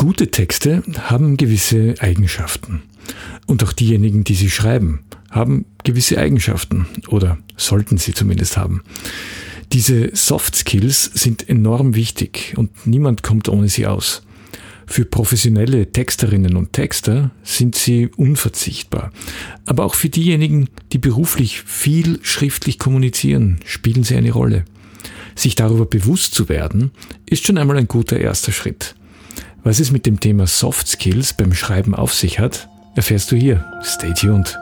Gute Texte haben gewisse Eigenschaften. Und auch diejenigen, die sie schreiben, haben gewisse Eigenschaften oder sollten sie zumindest haben. Diese Soft Skills sind enorm wichtig und niemand kommt ohne sie aus. Für professionelle Texterinnen und Texter sind sie unverzichtbar. Aber auch für diejenigen, die beruflich viel schriftlich kommunizieren, spielen sie eine Rolle. Sich darüber bewusst zu werden, ist schon einmal ein guter erster Schritt. Was es mit dem Thema Soft Skills beim Schreiben auf sich hat, erfährst du hier. Stay tuned.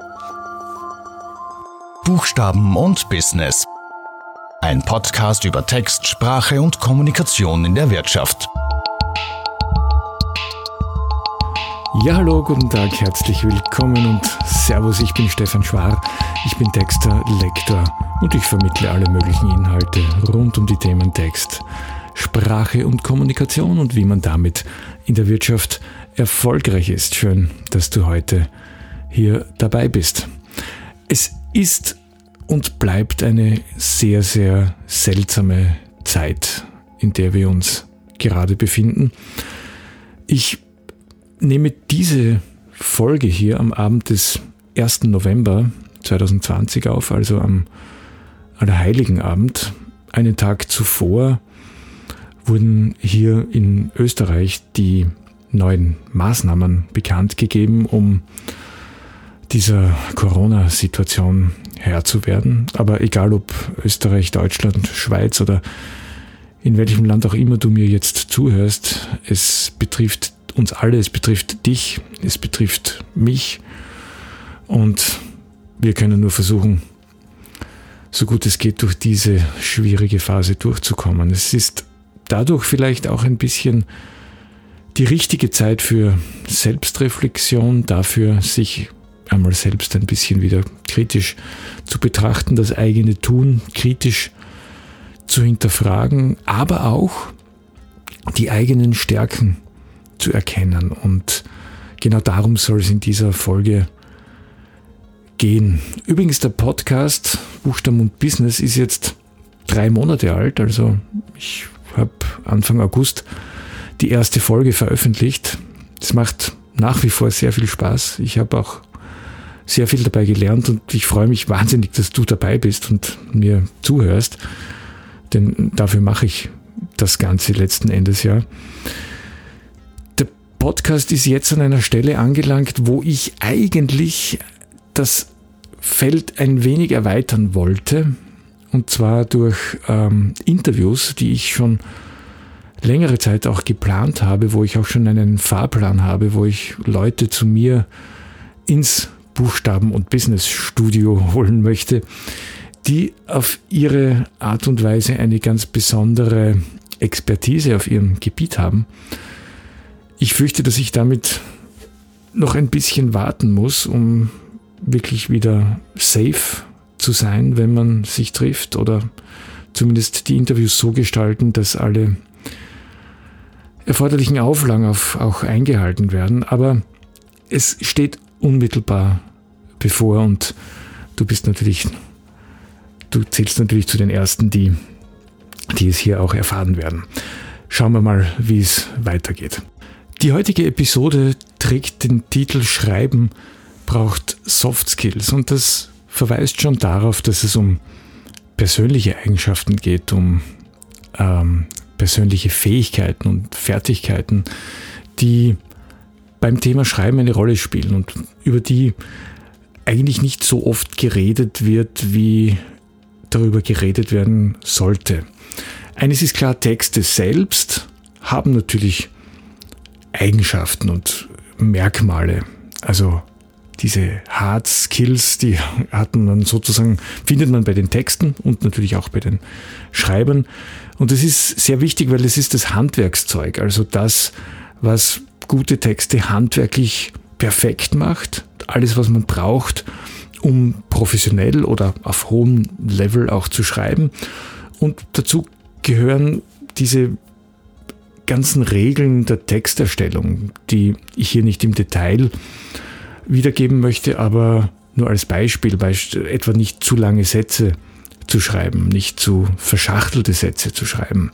Buchstaben und Business. Ein Podcast über Text, Sprache und Kommunikation in der Wirtschaft. Ja, hallo, guten Tag, herzlich willkommen und Servus, ich bin Stefan Schwar. Ich bin Texter, Lektor und ich vermittle alle möglichen Inhalte rund um die Themen Text, Sprache und Kommunikation und wie man damit in der Wirtschaft erfolgreich ist. Schön, dass du heute hier dabei bist. Es ist und bleibt eine sehr, sehr seltsame Zeit, in der wir uns gerade befinden. Ich nehme diese Folge hier am Abend des 1. November 2020 auf, also am Allerheiligen Abend. Einen Tag zuvor wurden hier in Österreich die neuen Maßnahmen bekannt gegeben, um dieser Corona-Situation Herr zu werden. Aber egal ob Österreich, Deutschland, Schweiz oder in welchem Land auch immer du mir jetzt zuhörst, es betrifft uns alle, es betrifft dich, es betrifft mich und wir können nur versuchen, so gut es geht, durch diese schwierige Phase durchzukommen. Es ist dadurch vielleicht auch ein bisschen die richtige Zeit für Selbstreflexion, dafür sich einmal selbst ein bisschen wieder kritisch zu betrachten, das eigene Tun kritisch zu hinterfragen, aber auch die eigenen Stärken zu erkennen. Und genau darum soll es in dieser Folge gehen. Übrigens, der Podcast Buchstaben und Business ist jetzt drei Monate alt, also ich habe Anfang August die erste Folge veröffentlicht. Es macht nach wie vor sehr viel Spaß. Ich habe auch sehr viel dabei gelernt und ich freue mich wahnsinnig, dass du dabei bist und mir zuhörst, denn dafür mache ich das Ganze letzten Endes ja. Der Podcast ist jetzt an einer Stelle angelangt, wo ich eigentlich das Feld ein wenig erweitern wollte, und zwar durch ähm, Interviews, die ich schon längere Zeit auch geplant habe, wo ich auch schon einen Fahrplan habe, wo ich Leute zu mir ins Buchstaben- und Business-Studio holen möchte, die auf ihre Art und Weise eine ganz besondere Expertise auf ihrem Gebiet haben. Ich fürchte, dass ich damit noch ein bisschen warten muss, um wirklich wieder safe zu sein, wenn man sich trifft oder zumindest die Interviews so gestalten, dass alle erforderlichen Auflagen auf, auch eingehalten werden. Aber es steht unmittelbar bevor und du bist natürlich, du zählst natürlich zu den Ersten, die, die es hier auch erfahren werden. Schauen wir mal, wie es weitergeht. Die heutige Episode trägt den Titel Schreiben braucht Soft Skills und das verweist schon darauf, dass es um persönliche Eigenschaften geht, um ähm, persönliche Fähigkeiten und Fertigkeiten, die beim Thema Schreiben eine Rolle spielen und über die eigentlich nicht so oft geredet wird, wie darüber geredet werden sollte. Eines ist klar, Texte selbst haben natürlich Eigenschaften und Merkmale. Also diese Hard Skills, die hat man sozusagen, findet man bei den Texten und natürlich auch bei den Schreibern. Und das ist sehr wichtig, weil es ist das Handwerkszeug, also das, was gute Texte handwerklich perfekt macht. Alles, was man braucht, um professionell oder auf hohem Level auch zu schreiben. Und dazu gehören diese ganzen Regeln der Texterstellung, die ich hier nicht im Detail wiedergeben möchte, aber nur als Beispiel, etwa nicht zu lange Sätze zu schreiben, nicht zu verschachtelte Sätze zu schreiben,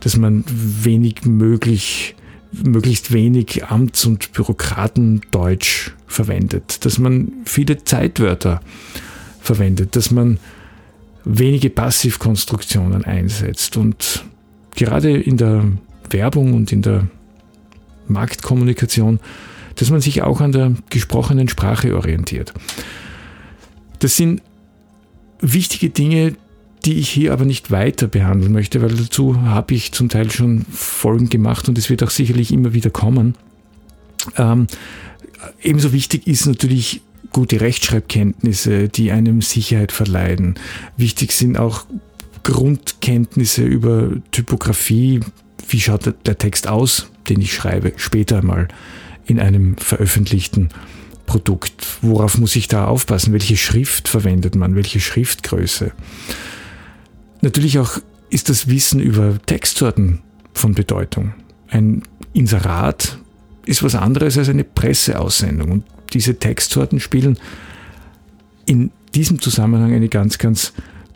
dass man wenig möglich möglichst wenig Amts- und Bürokratendeutsch verwendet, dass man viele Zeitwörter verwendet, dass man wenige Passivkonstruktionen einsetzt. Und gerade in der Werbung und in der Marktkommunikation, dass man sich auch an der gesprochenen Sprache orientiert. Das sind wichtige Dinge, die ich hier aber nicht weiter behandeln möchte, weil dazu habe ich zum Teil schon Folgen gemacht und es wird auch sicherlich immer wieder kommen. Ähm, ebenso wichtig ist natürlich gute Rechtschreibkenntnisse, die einem Sicherheit verleihen. Wichtig sind auch Grundkenntnisse über Typografie. Wie schaut der Text aus, den ich schreibe, später mal in einem veröffentlichten Produkt? Worauf muss ich da aufpassen? Welche Schrift verwendet man? Welche Schriftgröße? Natürlich auch ist das Wissen über Textsorten von Bedeutung. Ein Inserat ist was anderes als eine Presseaussendung. Und diese Textsorten spielen in diesem Zusammenhang eine ganz, ganz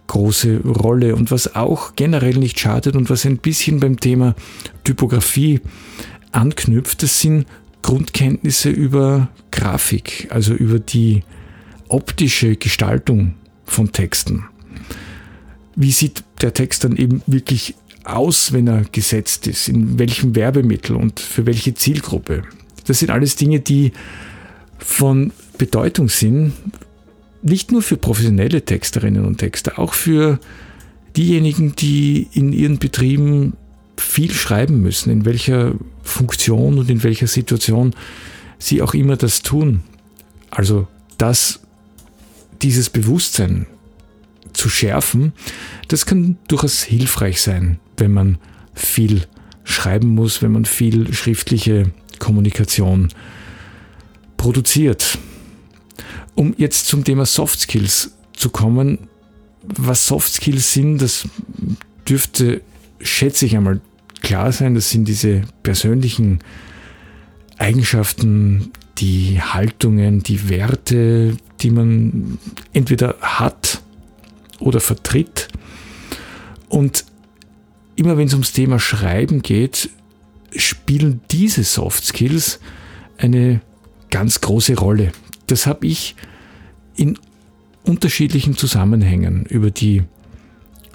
große Rolle. Und was auch generell nicht schadet und was ein bisschen beim Thema Typografie anknüpft, das sind Grundkenntnisse über Grafik, also über die optische Gestaltung von Texten wie sieht der Text dann eben wirklich aus, wenn er gesetzt ist, in welchem Werbemittel und für welche Zielgruppe. Das sind alles Dinge, die von Bedeutung sind, nicht nur für professionelle Texterinnen und Texter, auch für diejenigen, die in ihren Betrieben viel schreiben müssen, in welcher Funktion und in welcher Situation sie auch immer das tun. Also, dass dieses Bewusstsein zu schärfen, das kann durchaus hilfreich sein, wenn man viel schreiben muss, wenn man viel schriftliche Kommunikation produziert. Um jetzt zum Thema Soft Skills zu kommen, was Soft Skills sind, das dürfte, schätze ich einmal, klar sein. Das sind diese persönlichen Eigenschaften, die Haltungen, die Werte, die man entweder hat oder vertritt. Und immer wenn es ums Thema Schreiben geht, spielen diese Soft Skills eine ganz große Rolle. Das habe ich in unterschiedlichen Zusammenhängen über die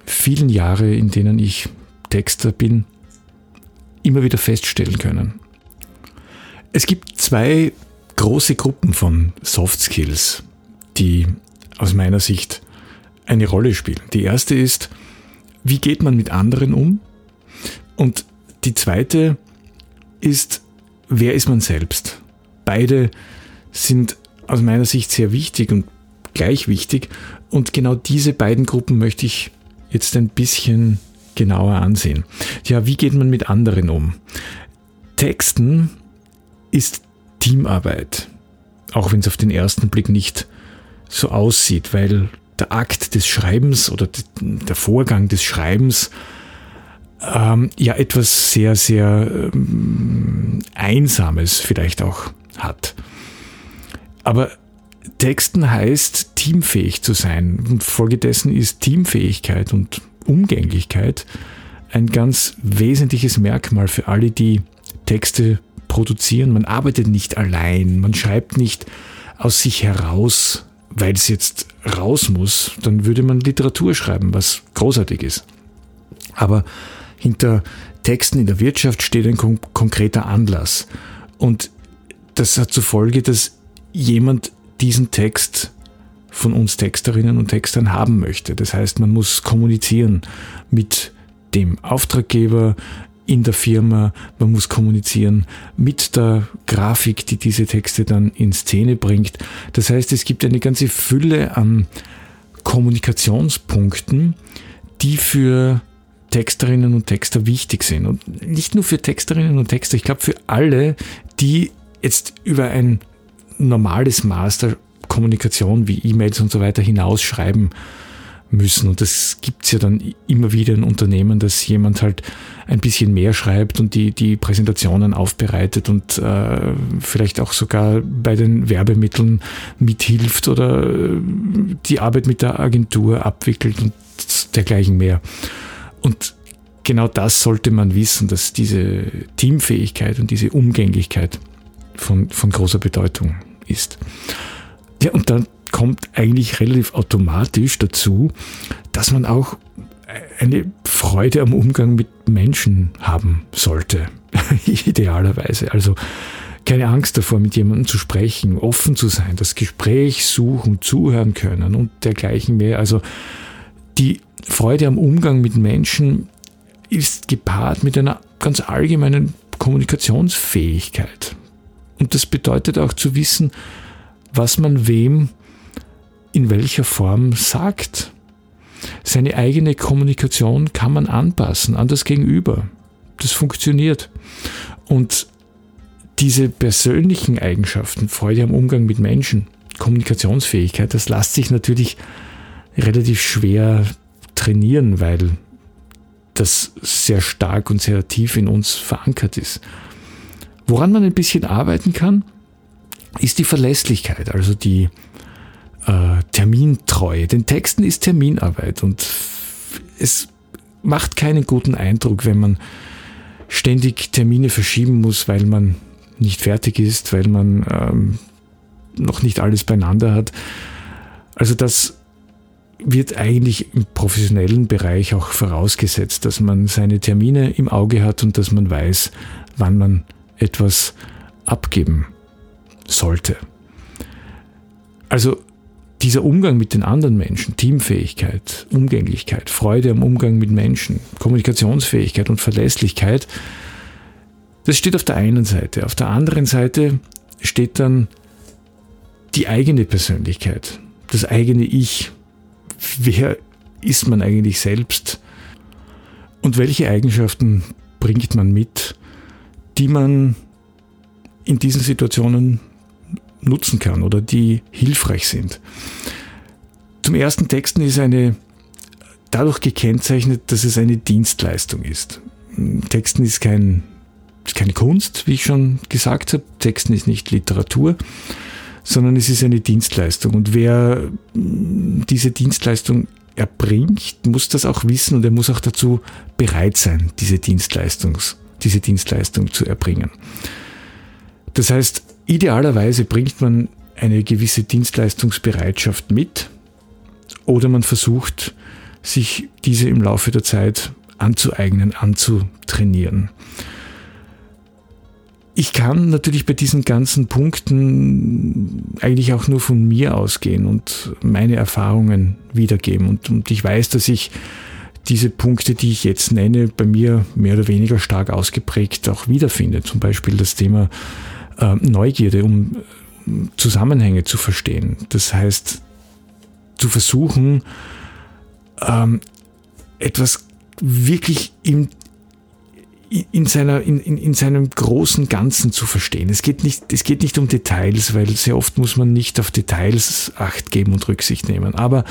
vielen Jahre, in denen ich Texter bin, immer wieder feststellen können. Es gibt zwei große Gruppen von Soft Skills, die aus meiner Sicht eine Rolle spielen. Die erste ist, wie geht man mit anderen um? Und die zweite ist, wer ist man selbst? Beide sind aus meiner Sicht sehr wichtig und gleich wichtig. Und genau diese beiden Gruppen möchte ich jetzt ein bisschen genauer ansehen. Ja, wie geht man mit anderen um? Texten ist Teamarbeit, auch wenn es auf den ersten Blick nicht so aussieht, weil der Akt des Schreibens oder der Vorgang des Schreibens ähm, ja etwas sehr, sehr ähm, Einsames vielleicht auch hat. Aber Texten heißt, teamfähig zu sein. Und folgedessen ist Teamfähigkeit und Umgänglichkeit ein ganz wesentliches Merkmal für alle, die Texte produzieren. Man arbeitet nicht allein, man schreibt nicht aus sich heraus weil es jetzt raus muss, dann würde man Literatur schreiben, was großartig ist. Aber hinter Texten in der Wirtschaft steht ein kon konkreter Anlass. Und das hat zur Folge, dass jemand diesen Text von uns Texterinnen und Textern haben möchte. Das heißt, man muss kommunizieren mit dem Auftraggeber, in der Firma, man muss kommunizieren mit der Grafik, die diese Texte dann in Szene bringt. Das heißt, es gibt eine ganze Fülle an Kommunikationspunkten, die für Texterinnen und Texter wichtig sind. Und nicht nur für Texterinnen und Texter, ich glaube für alle, die jetzt über ein normales Maß der Kommunikation wie E-Mails und so weiter hinaus schreiben müssen. Und das gibt's ja dann immer wieder in Unternehmen, dass jemand halt ein bisschen mehr schreibt und die, die Präsentationen aufbereitet und äh, vielleicht auch sogar bei den Werbemitteln mithilft oder äh, die Arbeit mit der Agentur abwickelt und dergleichen mehr. Und genau das sollte man wissen, dass diese Teamfähigkeit und diese Umgänglichkeit von, von großer Bedeutung ist. Ja, und dann kommt eigentlich relativ automatisch dazu, dass man auch eine Freude am Umgang mit Menschen haben sollte. Idealerweise. Also keine Angst davor, mit jemandem zu sprechen, offen zu sein, das Gespräch suchen, zuhören können und dergleichen mehr. Also die Freude am Umgang mit Menschen ist gepaart mit einer ganz allgemeinen Kommunikationsfähigkeit. Und das bedeutet auch zu wissen, was man wem in welcher Form sagt. Seine eigene Kommunikation kann man anpassen an das Gegenüber. Das funktioniert. Und diese persönlichen Eigenschaften, Freude am Umgang mit Menschen, Kommunikationsfähigkeit, das lässt sich natürlich relativ schwer trainieren, weil das sehr stark und sehr tief in uns verankert ist. Woran man ein bisschen arbeiten kann, ist die Verlässlichkeit, also die äh, Termintreue. Den Texten ist Terminarbeit und es macht keinen guten Eindruck, wenn man ständig Termine verschieben muss, weil man nicht fertig ist, weil man ähm, noch nicht alles beieinander hat. Also das wird eigentlich im professionellen Bereich auch vorausgesetzt, dass man seine Termine im Auge hat und dass man weiß, wann man etwas abgeben sollte. Also dieser Umgang mit den anderen Menschen, Teamfähigkeit, Umgänglichkeit, Freude am Umgang mit Menschen, Kommunikationsfähigkeit und Verlässlichkeit, das steht auf der einen Seite. Auf der anderen Seite steht dann die eigene Persönlichkeit, das eigene Ich. Wer ist man eigentlich selbst? Und welche Eigenschaften bringt man mit, die man in diesen Situationen nutzen kann oder die hilfreich sind. Zum ersten Texten ist eine dadurch gekennzeichnet, dass es eine Dienstleistung ist. Texten ist kein, keine Kunst, wie ich schon gesagt habe. Texten ist nicht Literatur, sondern es ist eine Dienstleistung. Und wer diese Dienstleistung erbringt, muss das auch wissen und er muss auch dazu bereit sein, diese, Dienstleistungs, diese Dienstleistung zu erbringen. Das heißt, Idealerweise bringt man eine gewisse Dienstleistungsbereitschaft mit oder man versucht, sich diese im Laufe der Zeit anzueignen, anzutrainieren. Ich kann natürlich bei diesen ganzen Punkten eigentlich auch nur von mir ausgehen und meine Erfahrungen wiedergeben. Und, und ich weiß, dass ich diese Punkte, die ich jetzt nenne, bei mir mehr oder weniger stark ausgeprägt auch wiederfinde. Zum Beispiel das Thema äh, Neugierde, um Zusammenhänge zu verstehen. Das heißt, zu versuchen, ähm, etwas wirklich im, in, seiner, in, in, in seinem großen Ganzen zu verstehen. Es geht, nicht, es geht nicht um Details, weil sehr oft muss man nicht auf Details Acht geben und Rücksicht nehmen. Aber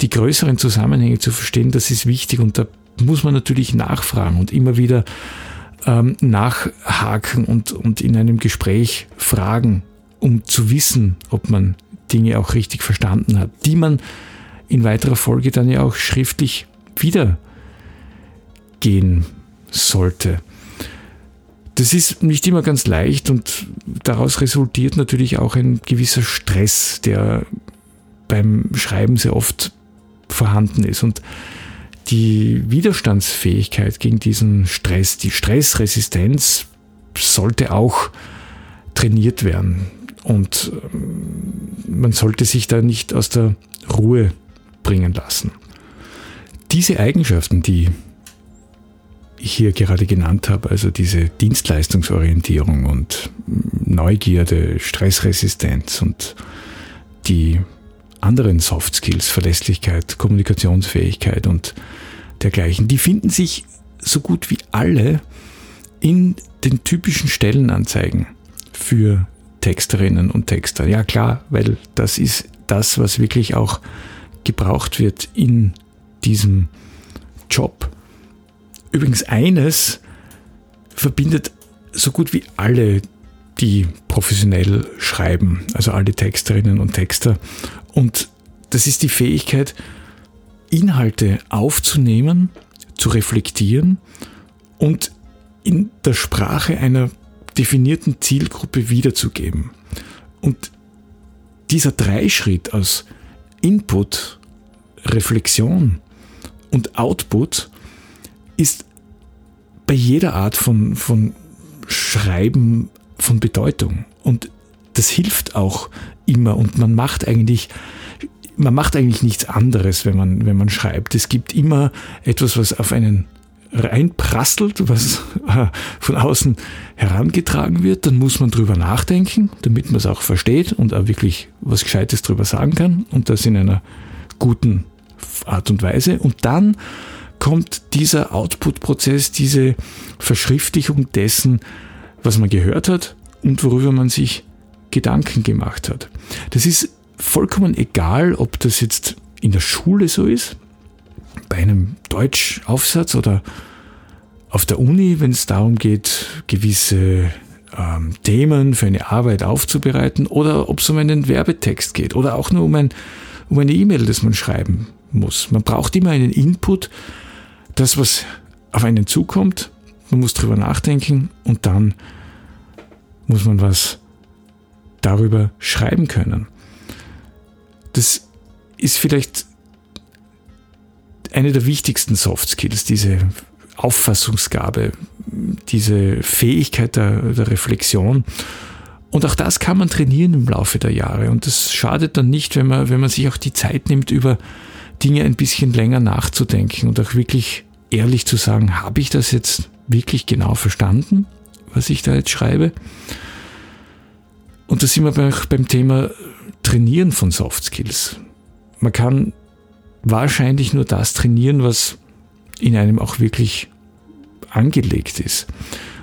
die größeren Zusammenhänge zu verstehen, das ist wichtig und da muss man natürlich nachfragen und immer wieder ähm, nachhaken und, und in einem Gespräch fragen, um zu wissen, ob man Dinge auch richtig verstanden hat, die man in weiterer Folge dann ja auch schriftlich wiedergehen sollte. Das ist nicht immer ganz leicht und daraus resultiert natürlich auch ein gewisser Stress, der beim Schreiben sehr oft vorhanden ist. Und die Widerstandsfähigkeit gegen diesen Stress, die Stressresistenz sollte auch trainiert werden. Und ähm, man sollte sich da nicht aus der Ruhe bringen lassen. Diese Eigenschaften, die ich hier gerade genannt habe, also diese Dienstleistungsorientierung und Neugierde, Stressresistenz und die anderen Soft Skills, Verlässlichkeit, Kommunikationsfähigkeit und dergleichen, die finden sich so gut wie alle in den typischen Stellenanzeigen für Texterinnen und Texter. Ja klar, weil das ist das, was wirklich auch gebraucht wird in diesem Job. Übrigens eines verbindet so gut wie alle, die professionell schreiben, also alle Texterinnen und Texter. Und das ist die Fähigkeit, Inhalte aufzunehmen, zu reflektieren und in der Sprache einer definierten Zielgruppe wiederzugeben. Und dieser Dreischritt aus Input, Reflexion und Output ist bei jeder Art von, von Schreiben von Bedeutung. Und das hilft auch immer und man macht eigentlich man macht eigentlich nichts anderes, wenn man, wenn man schreibt. Es gibt immer etwas, was auf einen reinprasselt, was äh, von außen herangetragen wird, dann muss man drüber nachdenken, damit man es auch versteht und auch wirklich was Gescheites drüber sagen kann und das in einer guten Art und Weise. Und dann kommt dieser Output-Prozess, diese Verschriftlichung dessen, was man gehört hat und worüber man sich Gedanken gemacht hat. Das ist vollkommen egal, ob das jetzt in der Schule so ist, bei einem Deutschaufsatz oder auf der Uni, wenn es darum geht, gewisse ähm, Themen für eine Arbeit aufzubereiten oder ob es um einen Werbetext geht oder auch nur um, ein, um eine E-Mail, das man schreiben muss. Man braucht immer einen Input, das, was auf einen zukommt, man muss drüber nachdenken und dann muss man was darüber schreiben können. Das ist vielleicht eine der wichtigsten Soft Skills, diese Auffassungsgabe, diese Fähigkeit der, der Reflexion. Und auch das kann man trainieren im Laufe der Jahre. Und das schadet dann nicht, wenn man, wenn man sich auch die Zeit nimmt, über Dinge ein bisschen länger nachzudenken und auch wirklich ehrlich zu sagen, habe ich das jetzt wirklich genau verstanden, was ich da jetzt schreibe? Und da sind wir beim Thema Trainieren von Soft Skills. Man kann wahrscheinlich nur das trainieren, was in einem auch wirklich angelegt ist.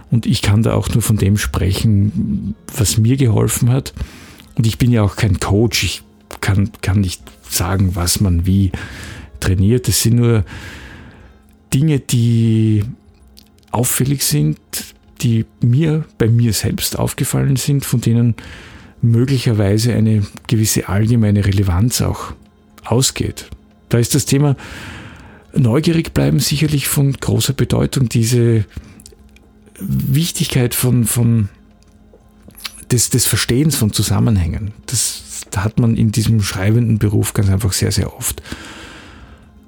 Und ich kann da auch nur von dem sprechen, was mir geholfen hat. Und ich bin ja auch kein Coach. Ich kann, kann nicht sagen, was man wie trainiert. Das sind nur Dinge, die auffällig sind, die mir bei mir selbst aufgefallen sind, von denen möglicherweise eine gewisse allgemeine Relevanz auch ausgeht. Da ist das Thema neugierig bleiben sicherlich von großer Bedeutung. Diese Wichtigkeit von, von des, des Verstehens von Zusammenhängen. Das hat man in diesem schreibenden Beruf ganz einfach sehr, sehr oft.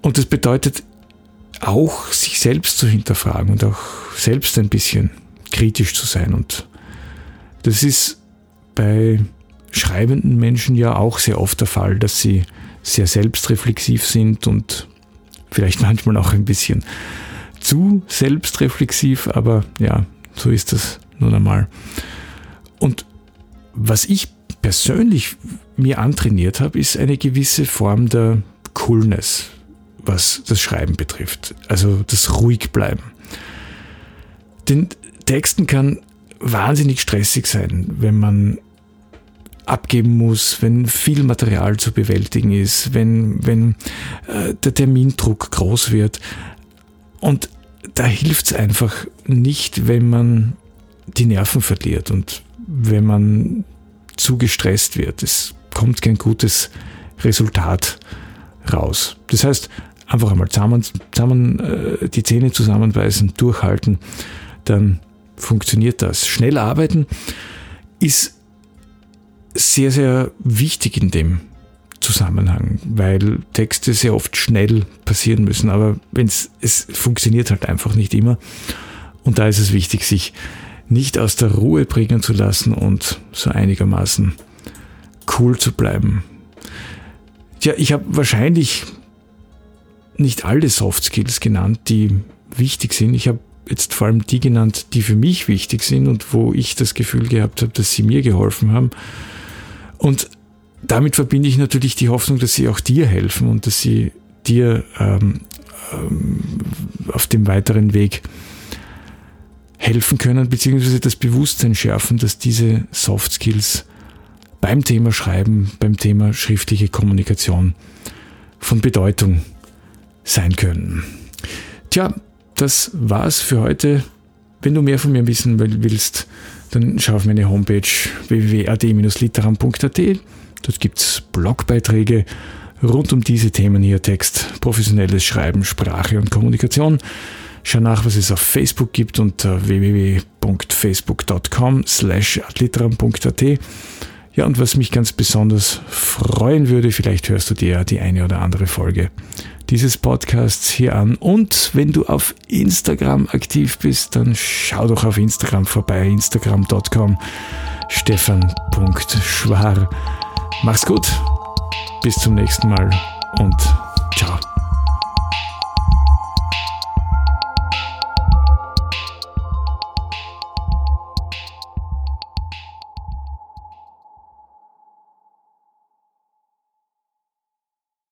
Und das bedeutet auch, sich selbst zu hinterfragen und auch selbst ein bisschen kritisch zu sein. Und das ist bei schreibenden Menschen ja auch sehr oft der Fall, dass sie sehr selbstreflexiv sind und vielleicht manchmal auch ein bisschen zu selbstreflexiv, aber ja, so ist das nun einmal. Und was ich persönlich mir antrainiert habe, ist eine gewisse Form der Coolness, was das Schreiben betrifft. Also das ruhig bleiben. Den Texten kann wahnsinnig stressig sein, wenn man abgeben muss, wenn viel Material zu bewältigen ist, wenn, wenn äh, der Termindruck groß wird. Und da hilft es einfach nicht, wenn man die Nerven verliert und wenn man zu gestresst wird. Es kommt kein gutes Resultat raus. Das heißt, einfach einmal zusammen, zusammen äh, die Zähne zusammenbeißen, durchhalten, dann funktioniert das. Schnell arbeiten ist sehr, sehr wichtig in dem Zusammenhang, weil Texte sehr oft schnell passieren müssen, aber wenn's, es funktioniert halt einfach nicht immer. Und da ist es wichtig, sich nicht aus der Ruhe bringen zu lassen und so einigermaßen cool zu bleiben. Tja, ich habe wahrscheinlich nicht alle Soft Skills genannt, die wichtig sind. Ich habe jetzt vor allem die genannt, die für mich wichtig sind und wo ich das Gefühl gehabt habe, dass sie mir geholfen haben. Und damit verbinde ich natürlich die Hoffnung, dass sie auch dir helfen und dass sie dir ähm, ähm, auf dem weiteren Weg helfen können, beziehungsweise das Bewusstsein schärfen, dass diese Soft Skills beim Thema Schreiben, beim Thema schriftliche Kommunikation von Bedeutung sein können. Tja, das war's für heute. Wenn du mehr von mir wissen willst, dann schau auf meine Homepage www.ad-literam.at. Dort gibt es Blogbeiträge rund um diese Themen hier Text, professionelles Schreiben, Sprache und Kommunikation. Schau nach, was es auf Facebook gibt unter www.facebook.com slash adliteram.at. Ja, und was mich ganz besonders freuen würde, vielleicht hörst du dir die eine oder andere Folge dieses Podcasts hier an. Und wenn du auf Instagram aktiv bist, dann schau doch auf Instagram vorbei, instagram.com stefan.schwar. Mach's gut, bis zum nächsten Mal und